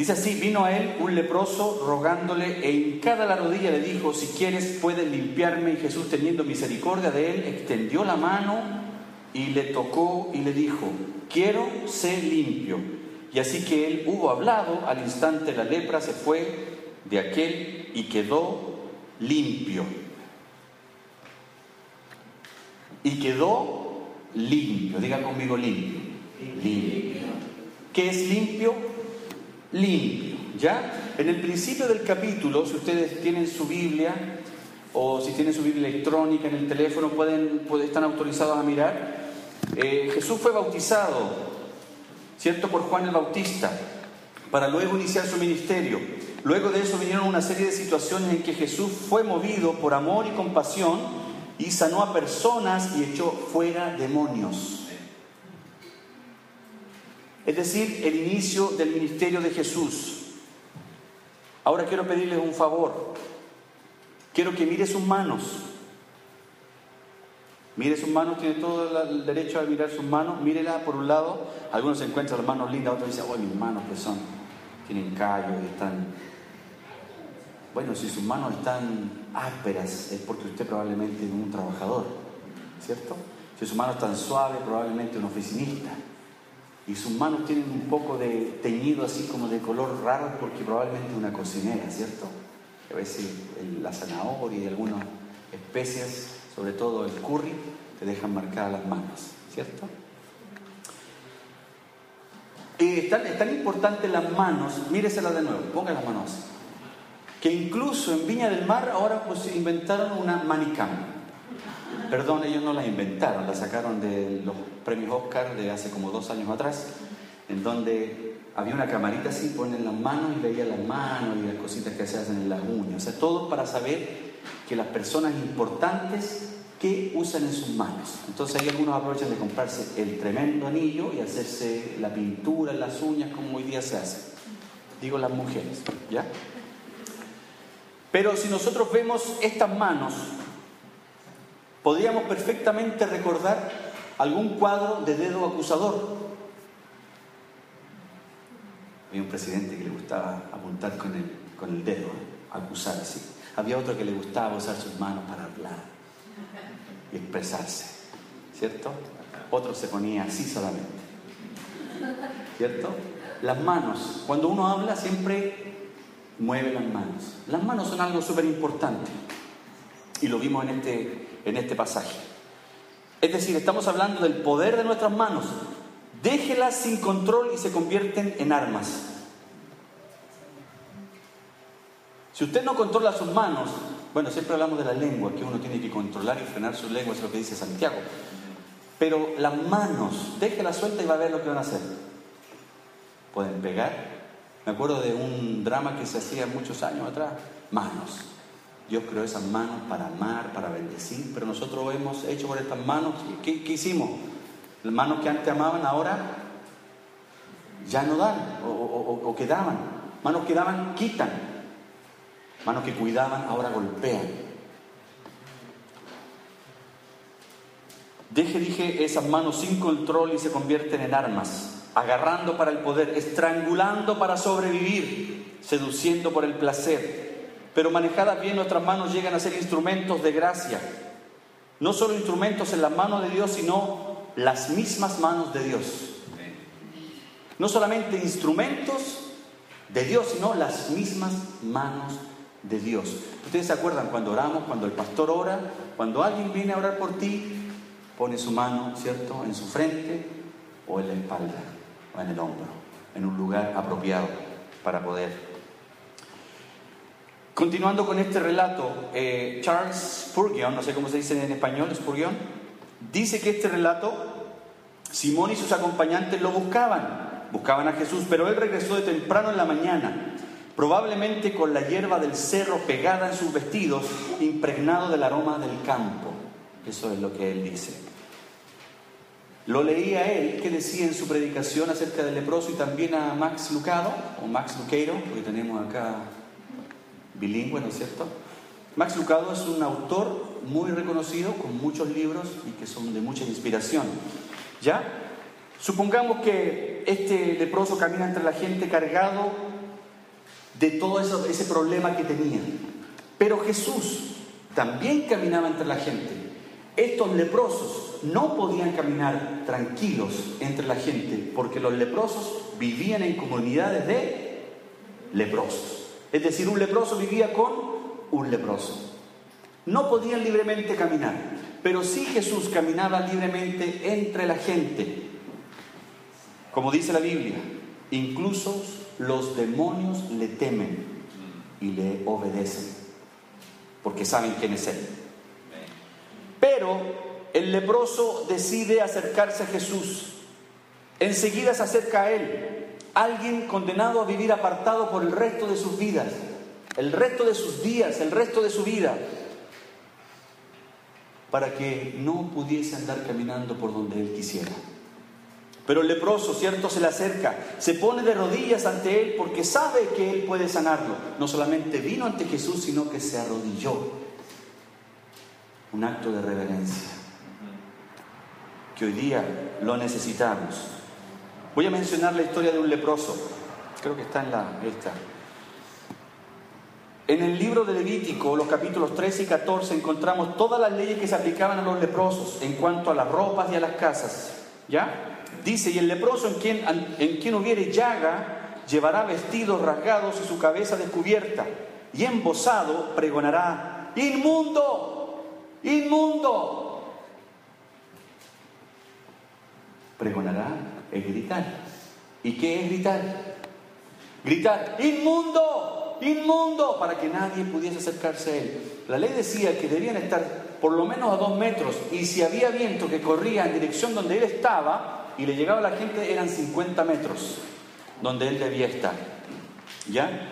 Dice así, vino a él un leproso rogándole e hincada la rodilla le dijo, si quieres puedes limpiarme. Y Jesús teniendo misericordia de él, extendió la mano y le tocó y le dijo, quiero ser limpio. Y así que él hubo hablado, al instante la lepra se fue de aquel y quedó limpio. Y quedó limpio, diga conmigo limpio. Limpio. ¿Qué es limpio? Limpio. ¿Ya? En el principio del capítulo, si ustedes tienen su Biblia o si tienen su Biblia electrónica en el teléfono, pueden, pueden están autorizados a mirar. Eh, Jesús fue bautizado, ¿cierto? Por Juan el Bautista, para luego iniciar su ministerio. Luego de eso vinieron una serie de situaciones en que Jesús fue movido por amor y compasión y sanó a personas y echó fuera demonios. Es decir, el inicio del ministerio de Jesús. Ahora quiero pedirles un favor. Quiero que mire sus manos. Mire sus manos, tiene todo el derecho a mirar sus manos. Mírela por un lado. Algunos se encuentran las manos lindas, otros dicen, oh, mis manos que son, tienen callos están. Bueno, si sus manos están ásperas es porque usted probablemente es un trabajador, ¿cierto? Si sus manos están suaves, probablemente un oficinista y sus manos tienen un poco de teñido así como de color raro porque probablemente una cocinera, ¿cierto? A veces la zanahoria y algunas especias, sobre todo el curry, te dejan marcadas las manos, ¿cierto? Y es tan, importante las manos, míreselas de nuevo, ponga las manos que incluso en Viña del Mar ahora pues inventaron una manicam. Perdón, ellos no la inventaron, la sacaron de los premios Oscar de hace como dos años atrás, en donde había una camarita así, ponen las manos y veía las manos y las cositas que se hacen en las uñas. O sea, todo para saber que las personas importantes que usan en sus manos. Entonces ahí algunos aprovechan de comprarse el tremendo anillo y hacerse la pintura en las uñas como hoy día se hace. Digo las mujeres, ¿ya? Pero si nosotros vemos estas manos Podríamos perfectamente recordar algún cuadro de dedo acusador. Había un presidente que le gustaba apuntar con el, dedo, acusar así. Había otro que le gustaba usar sus manos para hablar y expresarse, ¿cierto? Otro se ponía así solamente, ¿cierto? Las manos, cuando uno habla siempre mueve las manos. Las manos son algo súper importante y lo vimos en este en este pasaje. Es decir, estamos hablando del poder de nuestras manos. Déjelas sin control y se convierten en armas. Si usted no controla sus manos, bueno, siempre hablamos de la lengua, que uno tiene que controlar y frenar su lengua, es lo que dice Santiago. Pero las manos, déjela suelta y va a ver lo que van a hacer. Pueden pegar. Me acuerdo de un drama que se hacía muchos años atrás. Manos. Dios creó esas manos para amar, para bendecir, pero nosotros hemos hecho por estas manos, ¿qué, hicimos? Las manos que antes amaban ahora ya no dan o, o que daban. Manos que daban quitan. Manos que cuidaban ahora golpean. Deje, dije, esas manos sin control y se convierten en armas, agarrando para el poder, estrangulando para sobrevivir, seduciendo por el placer, pero manejadas bien nuestras manos llegan a ser instrumentos de gracia. No solo instrumentos en las manos de Dios, sino las mismas manos de Dios. No solamente instrumentos de Dios, sino las mismas manos de Dios. Ustedes se acuerdan cuando oramos, cuando el pastor ora, cuando alguien viene a orar por ti, pone su mano, ¿cierto?, en su frente o en la espalda o en el hombro, en un lugar apropiado para poder Continuando con este relato, eh, Charles Spurgeon, no sé cómo se dice en español, Spurgeon, dice que este relato, Simón y sus acompañantes lo buscaban, buscaban a Jesús, pero él regresó de temprano en la mañana, probablemente con la hierba del cerro pegada en sus vestidos, impregnado del aroma del campo. Eso es lo que él dice. Lo leía él, que decía en su predicación acerca del leproso y también a Max Lucado, o Max Luqueiro, porque tenemos acá bilingüe, ¿no es cierto? Max Lucado es un autor muy reconocido, con muchos libros y que son de mucha inspiración. ¿Ya? Supongamos que este leproso camina entre la gente cargado de todo eso, ese problema que tenía. Pero Jesús también caminaba entre la gente. Estos leprosos no podían caminar tranquilos entre la gente porque los leprosos vivían en comunidades de leprosos. Es decir, un leproso vivía con un leproso. No podían libremente caminar, pero sí Jesús caminaba libremente entre la gente. Como dice la Biblia, incluso los demonios le temen y le obedecen, porque saben quién es Él. Pero el leproso decide acercarse a Jesús. Enseguida se acerca a Él, alguien condenado a vivir apartado por el resto de sus vidas, el resto de sus días, el resto de su vida, para que no pudiese andar caminando por donde Él quisiera. Pero el leproso, cierto, se le acerca, se pone de rodillas ante él porque sabe que él puede sanarlo. No solamente vino ante Jesús, sino que se arrodilló. Un acto de reverencia que hoy día lo necesitamos. Voy a mencionar la historia de un leproso. Creo que está en la esta. En el libro de Levítico, los capítulos 13 y 14, encontramos todas las leyes que se aplicaban a los leprosos en cuanto a las ropas y a las casas. ¿Ya? Dice, y el leproso en quien, en quien hubiere llaga, llevará vestidos rasgados y su cabeza descubierta, y embosado pregonará, inmundo, inmundo. Pregonará es gritar. ¿Y qué es gritar? Gritar, inmundo, inmundo, para que nadie pudiese acercarse a él. La ley decía que debían estar por lo menos a dos metros, y si había viento que corría en dirección donde él estaba, y le llegaba a la gente eran 50 metros donde él debía estar. ¿Ya?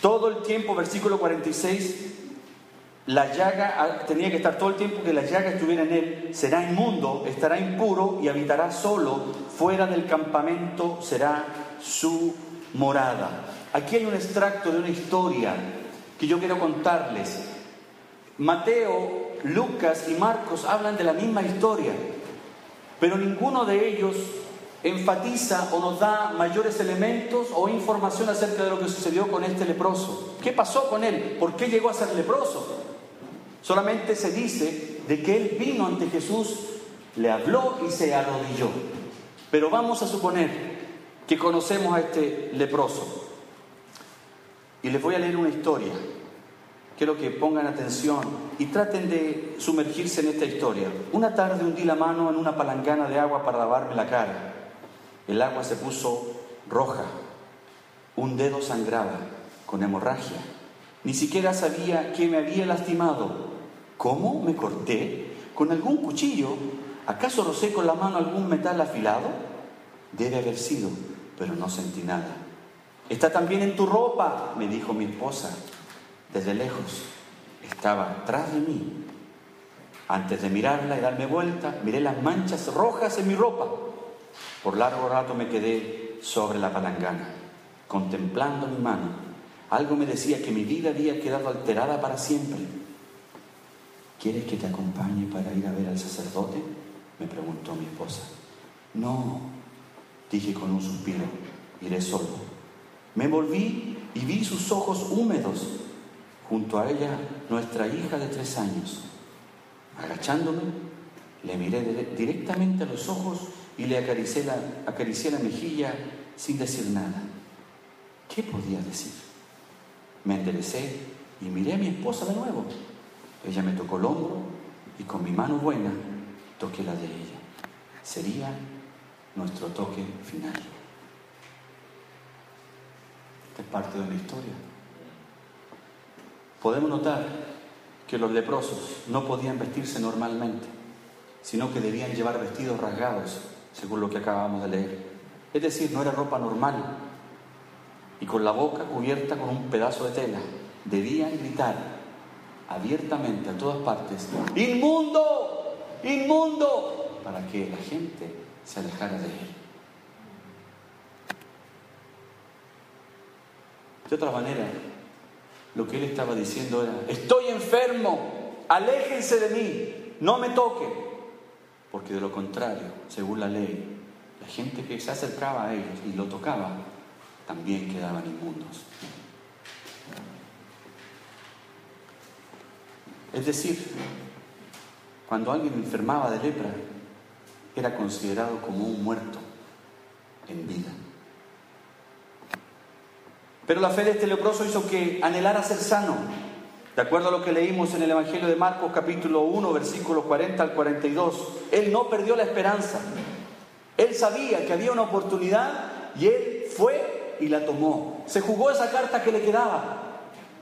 Todo el tiempo, versículo 46, la llaga ah, tenía que estar todo el tiempo que la llaga estuviera en él, será inmundo, estará impuro y habitará solo, fuera del campamento será su morada. Aquí hay un extracto de una historia que yo quiero contarles. Mateo Lucas y Marcos hablan de la misma historia, pero ninguno de ellos enfatiza o nos da mayores elementos o información acerca de lo que sucedió con este leproso. ¿Qué pasó con él? ¿Por qué llegó a ser leproso? Solamente se dice de que él vino ante Jesús, le habló y se arrodilló. Pero vamos a suponer que conocemos a este leproso. Y les voy a leer una historia quiero que pongan atención y traten de sumergirse en esta historia. Una tarde hundí la mano en una palangana de agua para lavarme la cara. El agua se puso roja. Un dedo sangraba con hemorragia. Ni siquiera sabía que me había lastimado. ¿Cómo me corté? ¿Con algún cuchillo? ¿Acaso rocé con la mano algún metal afilado? Debe haber sido, pero no sentí nada. Está también en tu ropa, me dijo mi esposa. Desde lejos estaba atrás de mí. Antes de mirarla y darme vuelta, miré las manchas rojas en mi ropa. Por largo rato me quedé sobre la palangana, contemplando mi mano. Algo me decía que mi vida había quedado alterada para siempre. ¿Quieres que te acompañe para ir a ver al sacerdote? me preguntó mi esposa. No, dije con un suspiro, iré solo. Me volví y vi sus ojos húmedos junto a ella nuestra hija de tres años. Agachándome, le miré directamente a los ojos y le acaricié la, acaricié la mejilla sin decir nada. ¿Qué podía decir? Me enderecé y miré a mi esposa de nuevo. Ella me tocó el hombro y con mi mano buena toqué la de ella. Sería nuestro toque final. Esta es parte de una historia podemos notar que los leprosos no podían vestirse normalmente, sino que debían llevar vestidos rasgados, según lo que acabamos de leer. Es decir, no era ropa normal. Y con la boca cubierta con un pedazo de tela, debían gritar abiertamente a todas partes, inmundo, inmundo, para que la gente se alejara de él. De otra manera, lo que él estaba diciendo era, estoy enfermo, aléjense de mí, no me toquen, porque de lo contrario, según la ley, la gente que se acercaba a ellos y lo tocaba, también quedaban inmundos. Es decir, cuando alguien enfermaba de lepra, era considerado como un muerto en vida. Pero la fe de este leproso hizo que anhelara ser sano. De acuerdo a lo que leímos en el Evangelio de Marcos capítulo 1, versículos 40 al 42, él no perdió la esperanza. Él sabía que había una oportunidad y él fue y la tomó. Se jugó esa carta que le quedaba.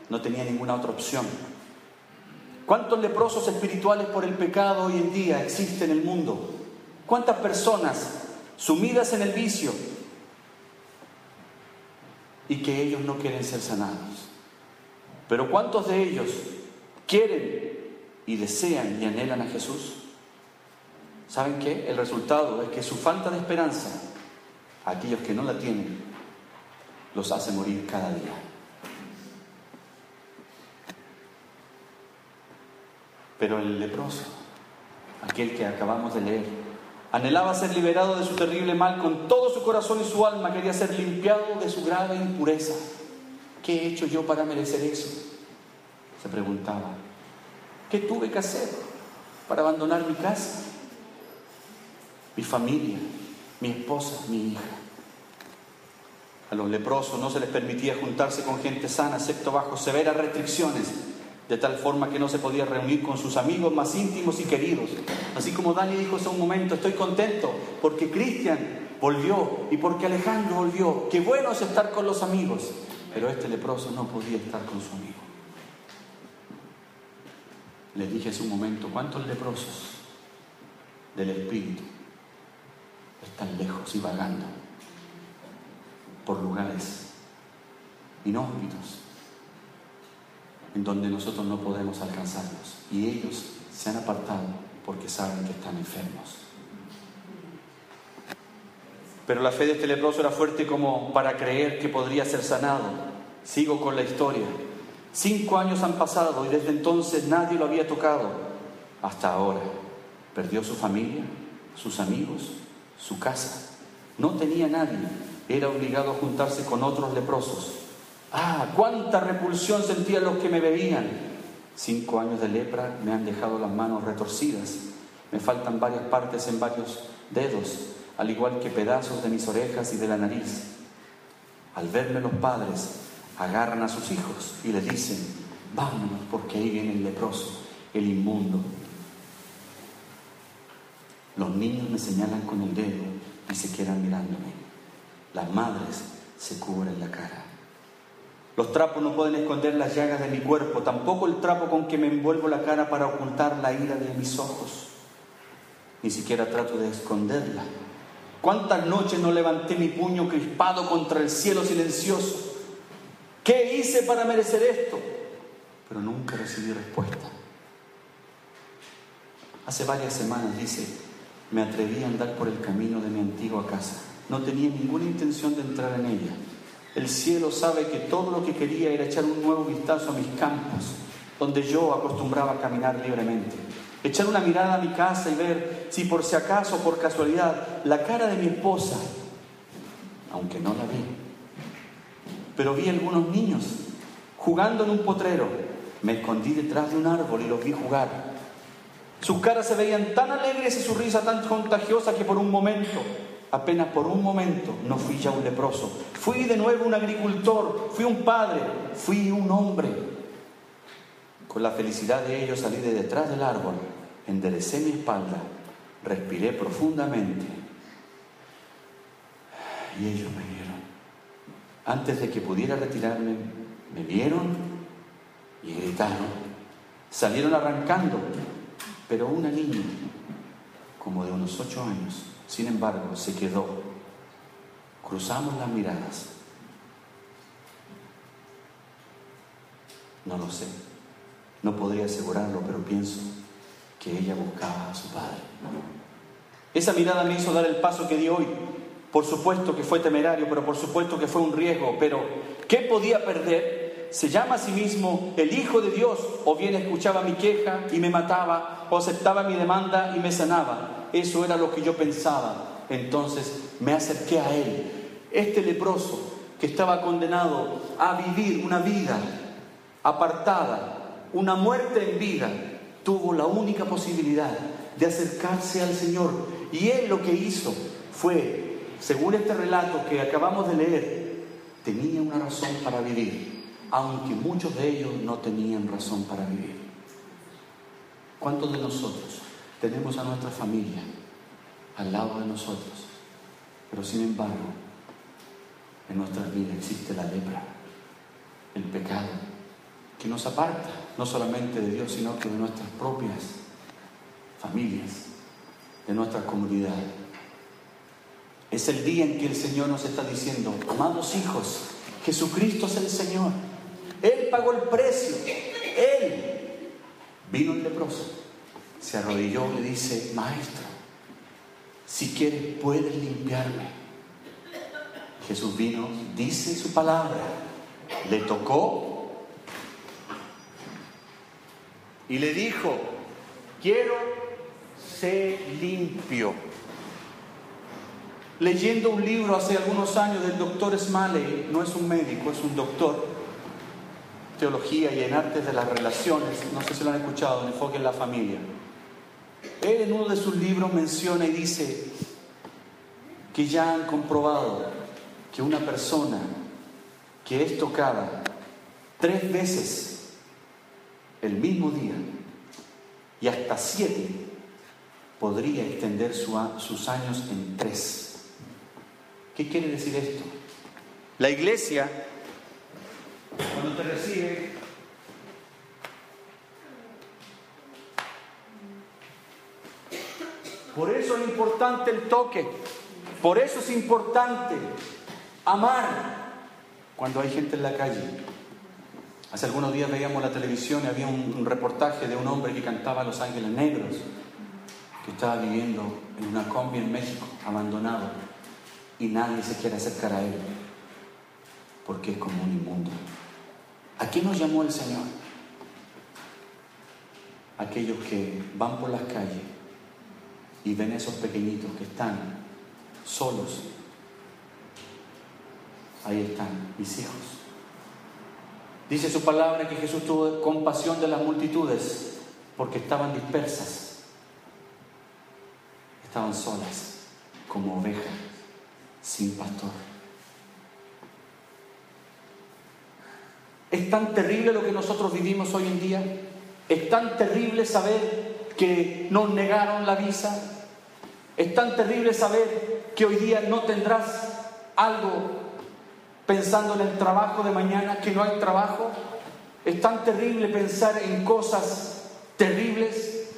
No tenía ninguna otra opción. ¿Cuántos leprosos espirituales por el pecado hoy en día existen en el mundo? ¿Cuántas personas sumidas en el vicio y que ellos no quieren ser sanados? Pero ¿cuántos de ellos quieren y desean y anhelan a Jesús? ¿Saben qué? El resultado es que su falta de esperanza, aquellos que no la tienen, los hace morir cada día. Pero el leproso, aquel que acabamos de leer, anhelaba ser liberado de su terrible mal con todo su corazón y su alma, quería ser limpiado de su grave impureza. ¿Qué he hecho yo para merecer eso? Se preguntaba. ¿Qué tuve que hacer para abandonar mi casa, mi familia, mi esposa, mi hija? A los leprosos no se les permitía juntarse con gente sana, excepto bajo severas restricciones de tal forma que no se podía reunir con sus amigos más íntimos y queridos. Así como Dani dijo hace un momento, estoy contento porque Cristian volvió y porque Alejandro volvió. Qué bueno es estar con los amigos, pero este leproso no podía estar con su amigo. Le dije hace un momento, ¿cuántos leprosos del Espíritu están lejos y vagando por lugares inhóspitos? En donde nosotros no podemos alcanzarlos. Y ellos se han apartado porque saben que están enfermos. Pero la fe de este leproso era fuerte como para creer que podría ser sanado. Sigo con la historia. Cinco años han pasado y desde entonces nadie lo había tocado. Hasta ahora. Perdió su familia, sus amigos, su casa. No tenía nadie. Era obligado a juntarse con otros leprosos. Ah, cuánta repulsión sentían los que me veían. Cinco años de lepra me han dejado las manos retorcidas. Me faltan varias partes en varios dedos, al igual que pedazos de mis orejas y de la nariz. Al verme los padres, agarran a sus hijos y les dicen, vámonos porque ahí viene el leproso, el inmundo. Los niños me señalan con el dedo y se quedan mirándome. Las madres se cubren la cara. Los trapos no pueden esconder las llagas de mi cuerpo, tampoco el trapo con que me envuelvo la cara para ocultar la ira de mis ojos. Ni siquiera trato de esconderla. ¿Cuántas noches no levanté mi puño crispado contra el cielo silencioso? ¿Qué hice para merecer esto? Pero nunca recibí respuesta. Hace varias semanas, dice, me atreví a andar por el camino de mi antigua casa. No tenía ninguna intención de entrar en ella el cielo sabe que todo lo que quería era echar un nuevo vistazo a mis campos, donde yo acostumbraba a caminar libremente. Echar una mirada a mi casa y ver si por si acaso, por casualidad, la cara de mi esposa, aunque no la vi. Pero vi algunos niños jugando en un potrero. Me escondí detrás de un árbol y los vi jugar. Sus caras se veían tan alegres y su risa tan contagiosa que por un momento apenas por un momento no fui ya un leproso. Fui de nuevo un agricultor, fui un padre, fui un hombre. Con la felicidad de ellos salí de detrás del árbol, enderecé mi espalda, respiré profundamente y ellos me vieron. Antes de que pudiera retirarme, me vieron y gritaron. Salieron arrancando, pero una niña, como de unos ocho años, sin embargo, se quedó. Cruzamos las miradas. No lo sé. No podría asegurarlo, pero pienso que ella buscaba a su padre. Esa mirada me hizo dar el paso que di hoy. Por supuesto que fue temerario, pero por supuesto que fue un riesgo. Pero, ¿qué podía perder? Se llama a sí mismo el Hijo de Dios, o bien escuchaba mi queja y me mataba, o aceptaba mi demanda y me sanaba. Eso era lo que yo pensaba. entonces me acerqué a él. Este leproso que estaba condenado a vivir una vida apartada, una muerte en vida, tuvo la única posibilidad de acercarse al Señor. Y él lo que hizo fue, según este relato que acabamos de leer, tenía una razón para vivir, aunque muchos de ellos no tenían razón para vivir. ¿Cuántos de nosotros tenemos a nuestra familia al lado de nosotros? Pero sin embargo, en nuestras vidas existe la lepra, el pecado, que nos aparta no solamente de Dios, sino que de nuestras propias familias, de nuestra comunidad. Es el día en que el Señor nos está diciendo, amados hijos, Jesucristo es el Señor. Él pagó el precio. Él vino el leproso, se arrodilló y le dice, maestro, si quieres puedes limpiarme. Jesús vino, dice su palabra, le tocó y le dijo, quiero ser limpio. Leyendo un libro hace algunos años del doctor Smalley, no es un médico, es un doctor, teología y en artes de las relaciones, no sé si lo han escuchado, en enfoque en la familia. Él en uno de sus libros menciona y dice que ya han comprobado que una persona que es tocada tres veces el mismo día y hasta siete podría extender sus años en tres. ¿Qué quiere decir esto? La iglesia cuando te recibe, por eso es importante el toque, por eso es importante amar cuando hay gente en la calle. Hace algunos días veíamos la televisión y había un, reportaje de un hombre que cantaba Los Ángeles Negros, que estaba viviendo en una combi en México, abandonado, y nadie se quiere acercar a él, porque es como un inmundo. ¿A qué nos llamó el Señor? Aquellos que van por las calles y ven a esos pequeñitos que están solos. Ahí están mis hijos. Dice su palabra que Jesús tuvo compasión de las multitudes porque estaban dispersas, estaban solas como ovejas sin pastor. Es tan terrible lo que nosotros vivimos hoy en día. Es tan terrible saber que nos negaron la visa. Es tan terrible saber que hoy día no tendrás algo pensando en el trabajo de mañana, que no hay trabajo. Es tan terrible pensar en cosas terribles.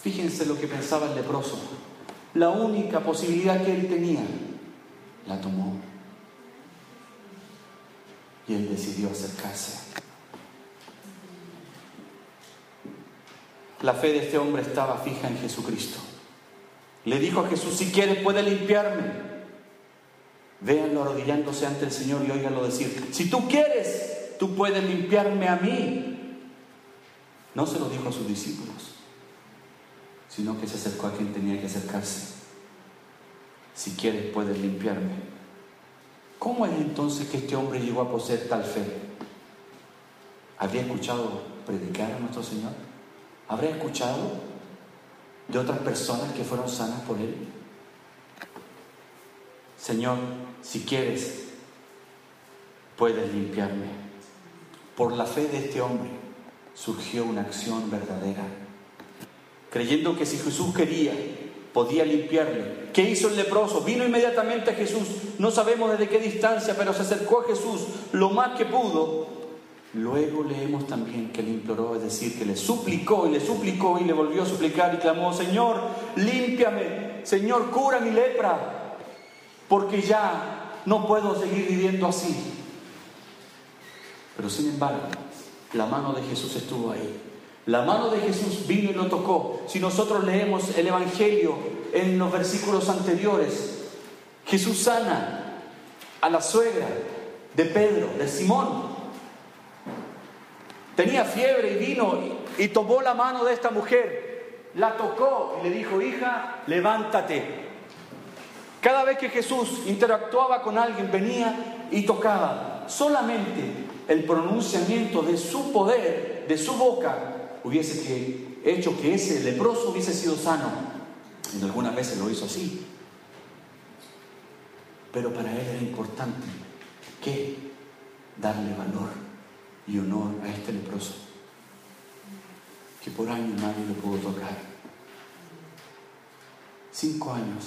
Fíjense lo que pensaba el leproso. La única posibilidad que él tenía, la tomó y él decidió acercarse. La fe de este hombre estaba fija en Jesucristo. Le dijo a Jesús, si quieres puede limpiarme. Véanlo arrodillándose ante el Señor y óiganlo decir, si tú quieres, tú puedes limpiarme a mí. No se lo dijo a sus discípulos, sino que se acercó a quien tenía que acercarse. Si quieres, puedes limpiarme. ¿Cómo es entonces que este hombre llegó a poseer tal fe? ¿Había escuchado predicar a nuestro Señor? ¿Habría escuchado de otras personas que fueron sanas por Él? Señor, si quieres, puedes limpiarme. Por la fe de este hombre surgió una acción verdadera, creyendo que si Jesús quería, podía limpiarle. ¿Qué hizo el leproso? Vino inmediatamente a Jesús. No sabemos desde qué distancia, pero se acercó a Jesús lo más que pudo. Luego leemos también que le imploró, es decir, que le suplicó y le suplicó y le volvió a suplicar y clamó, Señor, límpiame, Señor, cura mi lepra, porque ya no puedo seguir viviendo así. Pero sin embargo, la mano de Jesús estuvo ahí. La mano de Jesús vino y lo tocó. Si nosotros leemos el Evangelio en los versículos anteriores, Jesús sana a la suegra de Pedro, de Simón. Tenía fiebre y vino y, tomó la mano de esta mujer, la tocó y le dijo, hija, levántate. Cada vez que Jesús interactuaba con alguien, venía y tocaba. Solamente el pronunciamiento de su poder, de su boca, hubiese hecho que ese leproso hubiese sido sano. Y algunas veces lo hizo así. Pero para él era importante que darle valor y honor a este leproso, que por años nadie lo pudo tocar. Cinco años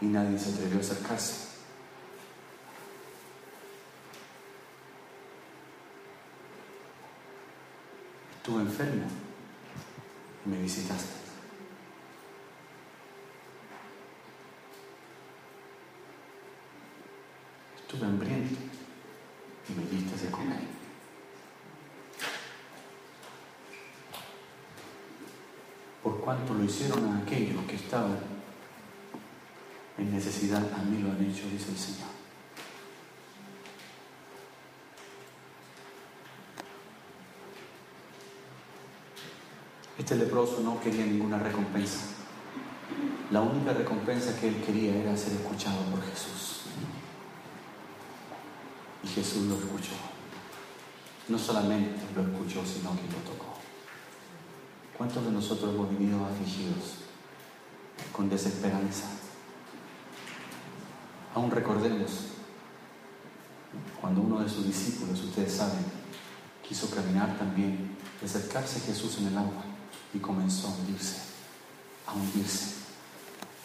y nadie se atrevió a acercarse. Estuve enfermo y me visitaste. Estuve hambriento y me diste de comer. Por cuanto lo hicieron a aquellos que estaban en necesidad, a mí lo han hecho, dice el Señor. Este leproso no quería ninguna recompensa. La única recompensa que él quería era ser escuchado por Jesús. Y Jesús lo escuchó. No solamente lo escuchó, sino que lo tocó. ¿Cuántos de nosotros hemos venido afligidos, con desesperanza? Aún recordemos cuando uno de sus discípulos, ustedes saben, quiso caminar también, acercarse a Jesús en el agua y comenzó a hundirse, a hundirse.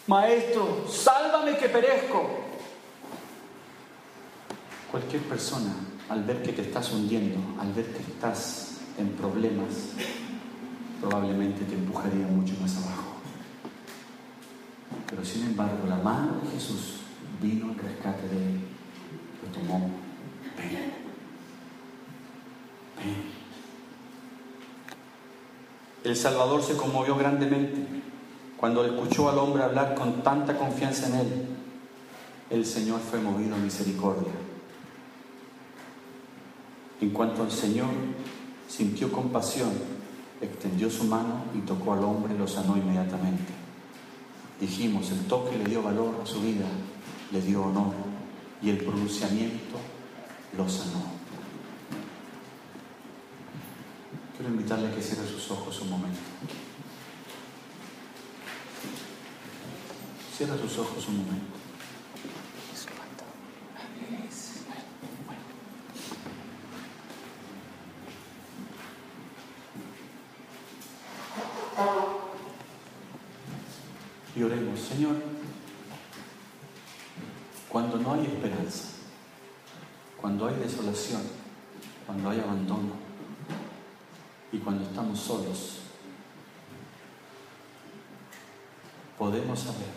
Maestro, sálvame que perezco. Cualquier persona, al ver que te estás hundiendo, al ver que estás en problemas, probablemente te empujaría mucho más abajo. Pero sin embargo, la mano de Jesús vino al rescate de él, lo tomó, ven. El Salvador se conmovió grandemente cuando escuchó al hombre hablar con tanta confianza en él. El Señor fue movido a misericordia. En cuanto el Señor sintió compasión, extendió su mano y tocó al hombre y lo sanó inmediatamente. Dijimos, el toque le dio valor a su vida, le dio honor y el pronunciamiento lo sanó. Invitarle a que cierre sus ojos un momento. Cierra sus ojos un momento. Y oremos, Señor, cuando no hay esperanza, cuando hay desolación, cuando hay abandono y cuando estamos solos, podemos saber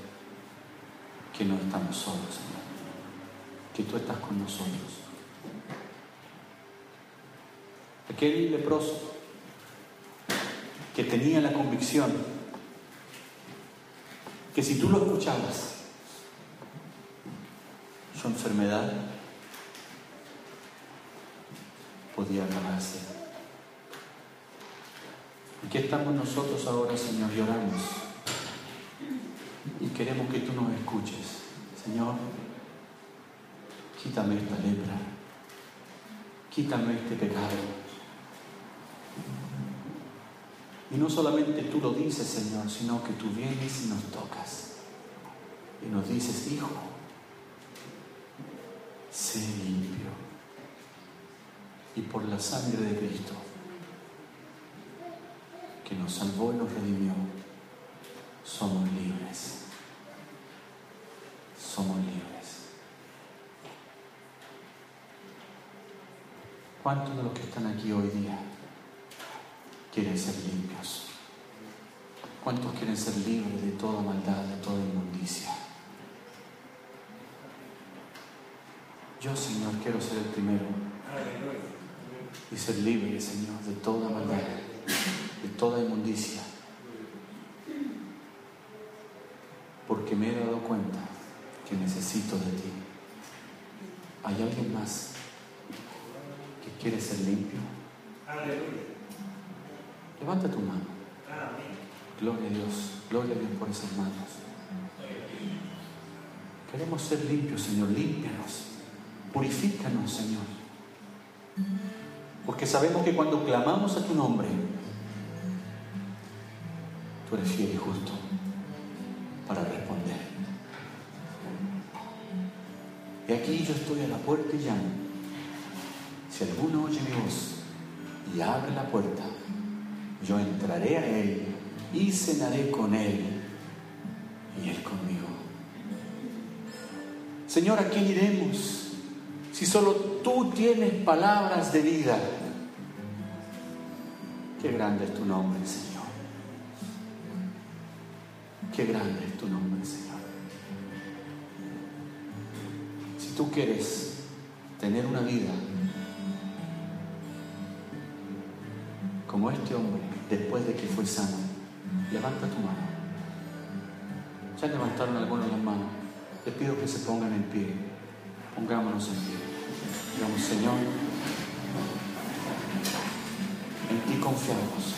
que no estamos solos, Señor, que tú estás con nosotros. Aquel leproso que tenía la convicción que si tú lo escuchabas, su enfermedad podía acabarse. ¿Y qué estamos nosotros ahora, Señor? Lloramos y queremos que tú nos escuches. Señor, quítame esta lepra, quítame este pecado. Y no solamente tú lo dices, Señor, sino que tú vienes y nos tocas. Y nos dices, hijo, sé limpio. Y por la sangre de Cristo, que nos salvó y nos redimió, somos libres. Somos libres. ¿Cuántos de los que están aquí hoy día quieren ser limpios? ¿Cuántos quieren ser libres de toda maldad, de toda inmundicia? Yo, Señor, quiero ser el primero y ser libre, Señor, de toda maldad, de toda inmundicia. Porque me he dado cuenta que necesito de ti. ¿Hay alguien más que quiere ser limpio? Levanta tu mano. Gloria a Dios, gloria a Dios por esas manos. Queremos ser limpios, Señor, límpianos, purifícanos, Señor. Porque sabemos que cuando clamamos a tu nombre, eres fiel y justo para responder. Y aquí yo estoy a la puerta y llamo. Si alguno oye mi voz y abre la puerta, yo entraré a él y cenaré con él y él conmigo. Señor, ¿a quién iremos? Si solo tú tienes palabras de vida. Qué grande es tu nombre, Señor. Qué grande es tu nombre, Señor. Si tú quieres tener una vida como este hombre después de que fue sano, levanta tu mano. Ya levantaron algunos las manos. Les pido que se pongan en pie. Pongámonos en pie. Digamos, Señor, en ti confiamos.